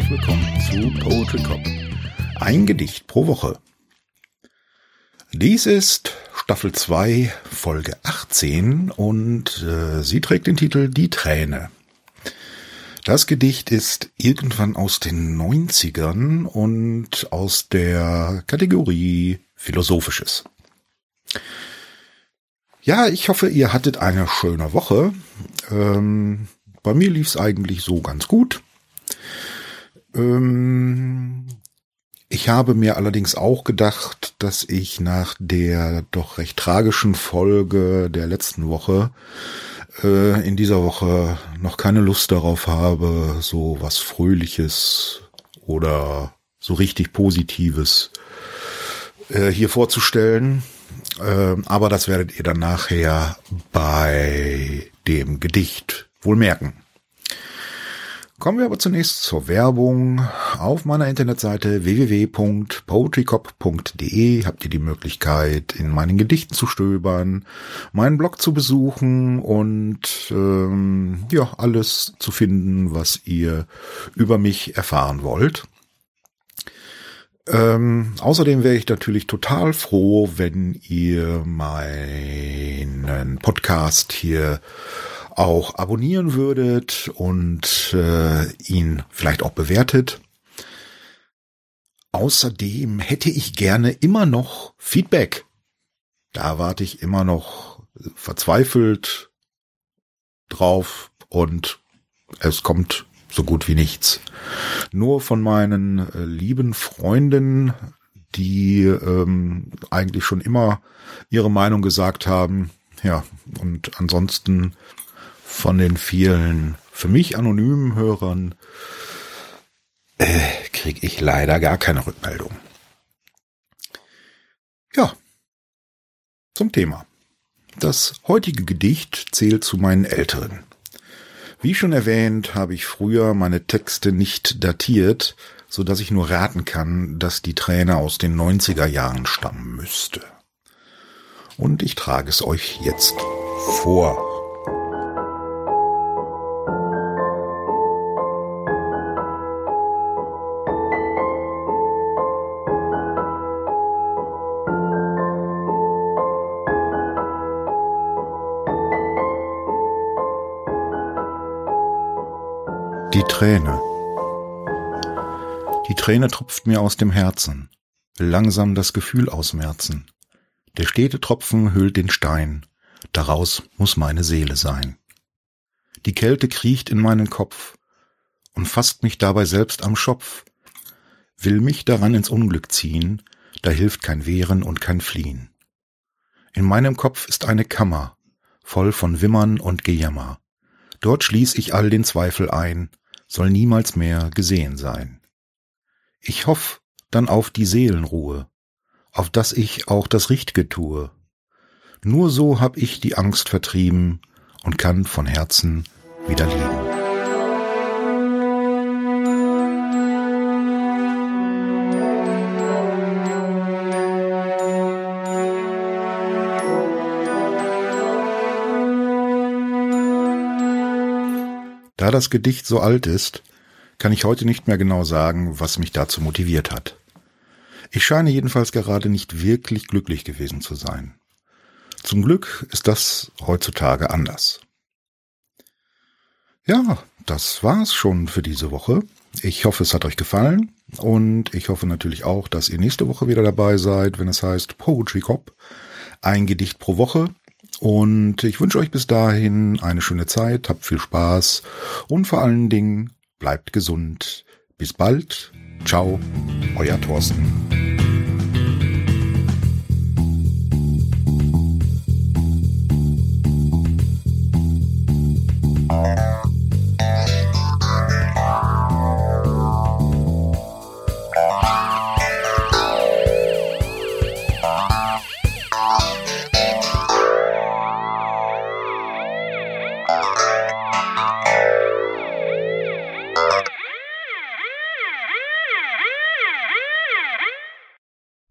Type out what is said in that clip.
herzlich willkommen zu Poetry Cop. Ein Gedicht pro Woche. Dies ist Staffel 2, Folge 18 und äh, sie trägt den Titel Die Träne. Das Gedicht ist irgendwann aus den 90ern und aus der Kategorie Philosophisches. Ja, ich hoffe, ihr hattet eine schöne Woche. Ähm, bei mir lief es eigentlich so ganz gut. Ähm, ich habe mir allerdings auch gedacht, dass ich nach der doch recht tragischen Folge der letzten Woche äh, in dieser Woche noch keine Lust darauf habe, so was Fröhliches oder so richtig Positives äh, hier vorzustellen. Ähm, aber das werdet ihr dann nachher bei dem Gedicht wohl merken. Kommen wir aber zunächst zur Werbung. Auf meiner Internetseite www.poetrycop.de habt ihr die Möglichkeit, in meinen Gedichten zu stöbern, meinen Blog zu besuchen und ähm, ja, alles zu finden, was ihr über mich erfahren wollt. Ähm, außerdem wäre ich natürlich total froh, wenn ihr meinen Podcast hier auch abonnieren würdet und äh, ihn vielleicht auch bewertet. Außerdem hätte ich gerne immer noch Feedback. Da warte ich immer noch verzweifelt drauf und es kommt so gut wie nichts. Nur von meinen äh, lieben Freunden, die ähm, eigentlich schon immer ihre Meinung gesagt haben. Ja, und ansonsten von den vielen für mich anonymen Hörern äh, kriege ich leider gar keine Rückmeldung. Ja, zum Thema. Das heutige Gedicht zählt zu meinen älteren. Wie schon erwähnt, habe ich früher meine Texte nicht datiert, so dass ich nur raten kann, dass die Träne aus den 90er Jahren stammen müsste. Und ich trage es euch jetzt vor. Die Träne. Die Träne tropft mir aus dem Herzen, will langsam das Gefühl ausmerzen. Der stete Tropfen hüllt den Stein, daraus muss meine Seele sein. Die Kälte kriecht in meinen Kopf und fasst mich dabei selbst am Schopf, will mich daran ins Unglück ziehen, da hilft kein Wehren und kein Fliehen. In meinem Kopf ist eine Kammer, voll von Wimmern und Gejammer. Dort schließ ich all den Zweifel ein, soll niemals mehr gesehen sein. Ich hoff dann auf die Seelenruhe, auf dass ich auch das Richtge tue. Nur so hab ich die Angst vertrieben und kann von Herzen wieder lieben. Da das Gedicht so alt ist, kann ich heute nicht mehr genau sagen, was mich dazu motiviert hat. Ich scheine jedenfalls gerade nicht wirklich glücklich gewesen zu sein. Zum Glück ist das heutzutage anders. Ja, das war's schon für diese Woche. Ich hoffe, es hat euch gefallen und ich hoffe natürlich auch, dass ihr nächste Woche wieder dabei seid, wenn es heißt Poetry Cop. Ein Gedicht pro Woche. Und ich wünsche euch bis dahin eine schöne Zeit, habt viel Spaß und vor allen Dingen bleibt gesund. Bis bald. Ciao, euer Thorsten. Música